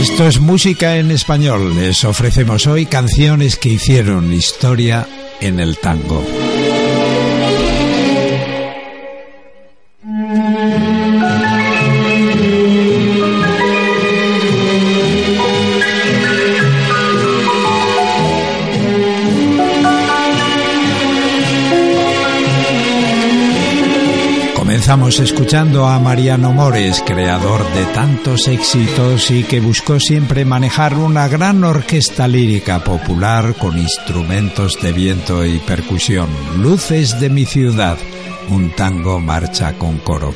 Esto es música en español. Les ofrecemos hoy canciones que hicieron historia en el tango. Comenzamos escuchando a Mariano Mores, creador de tantos éxitos y que buscó siempre manejar una gran orquesta lírica popular con instrumentos de viento y percusión. Luces de mi ciudad, un tango marcha con coro.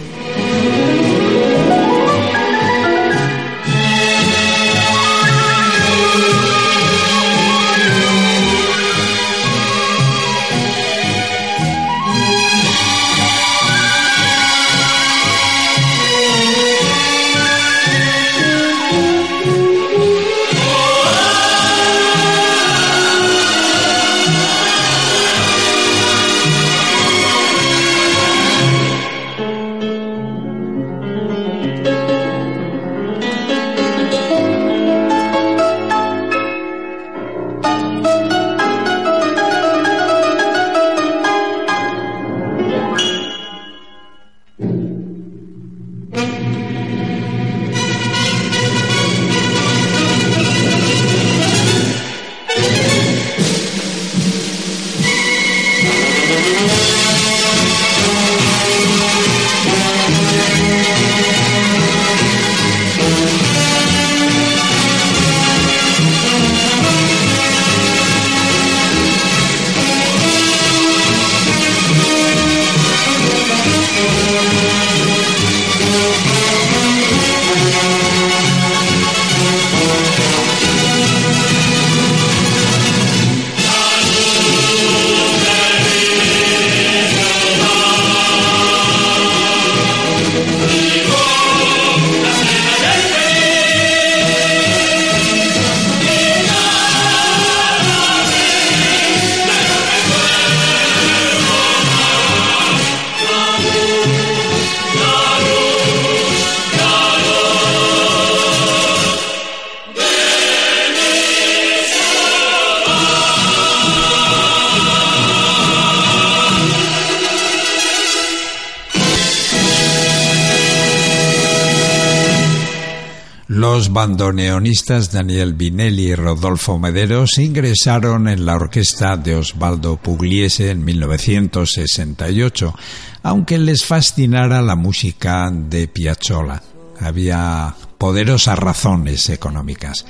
Los bandoneonistas Daniel Vinelli y Rodolfo Mederos ingresaron en la orquesta de Osvaldo Pugliese en 1968, aunque les fascinara la música de Piazzolla. Había poderosas razones económicas.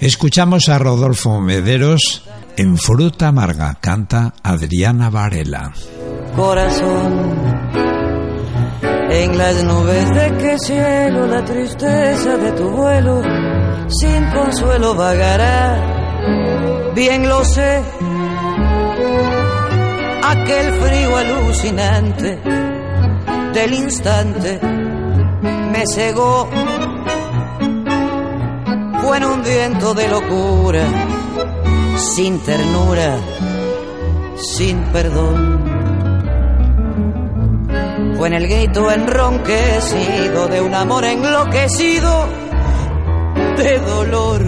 Escuchamos a Rodolfo Mederos en Fruta Amarga, canta Adriana Varela. Corazón en las nubes de qué cielo la tristeza de tu vuelo sin consuelo vagará. Bien lo sé, aquel frío alucinante del instante me cegó. Fue en un viento de locura, sin ternura, sin perdón en el grito enronquecido de un amor enloquecido de dolor.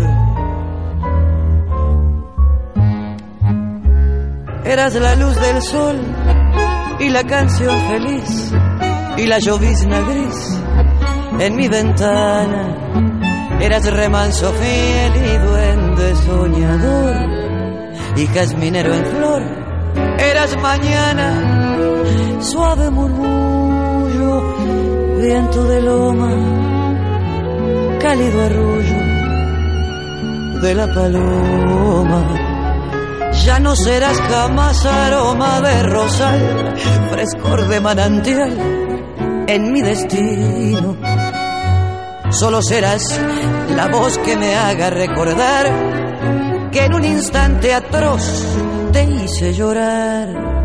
Eras la luz del sol y la canción feliz y la llovizna gris en mi ventana. Eras remanso fiel y duende soñador y jazminero en flor. Eras mañana, suave murmullo de loma, cálido arrullo de la paloma. Ya no serás jamás aroma de rosal, frescor de manantial en mi destino. Solo serás la voz que me haga recordar que en un instante atroz te hice llorar.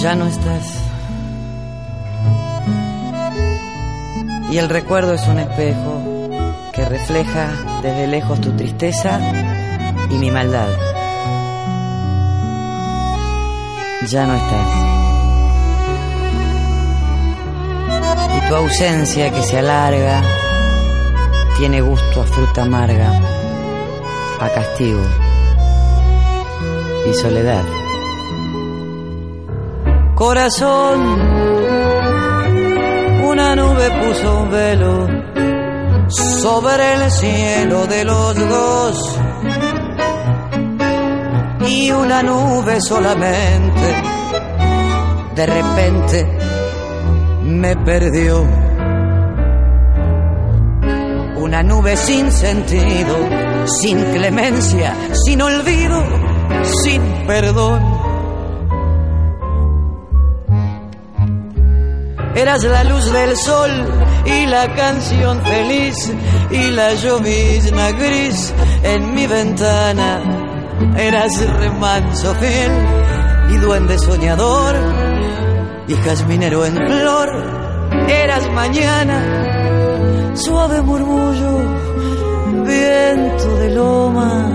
Ya no estás. Y el recuerdo es un espejo que refleja desde lejos tu tristeza y mi maldad. Ya no estás. Y tu ausencia que se alarga tiene gusto a fruta amarga, a castigo y soledad. Corazón una nube puso un velo sobre el cielo de los dos. Y una nube solamente, de repente, me perdió. Una nube sin sentido, sin clemencia, sin olvido, sin perdón Eras la luz del sol y la canción feliz y la llovizna gris en mi ventana. Eras remanso fiel y duende soñador y jazminero en flor. Eras mañana, suave murmullo, viento de loma,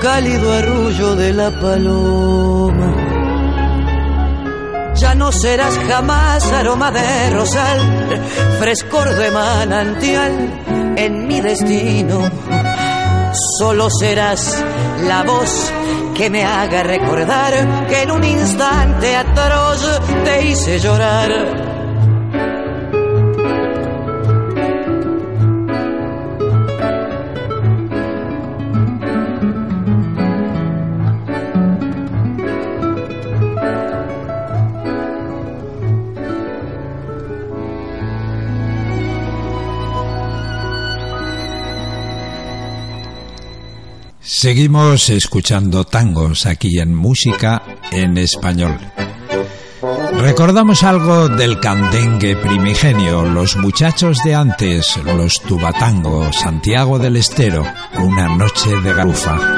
cálido arrullo de la paloma ya no serás jamás aroma de rosal, frescor de manantial en mi destino. Solo serás la voz que me haga recordar que en un instante atroz te hice llorar Seguimos escuchando tangos aquí en Música en Español. Recordamos algo del candengue primigenio, los muchachos de antes, los tubatangos, Santiago del Estero, una noche de garufa.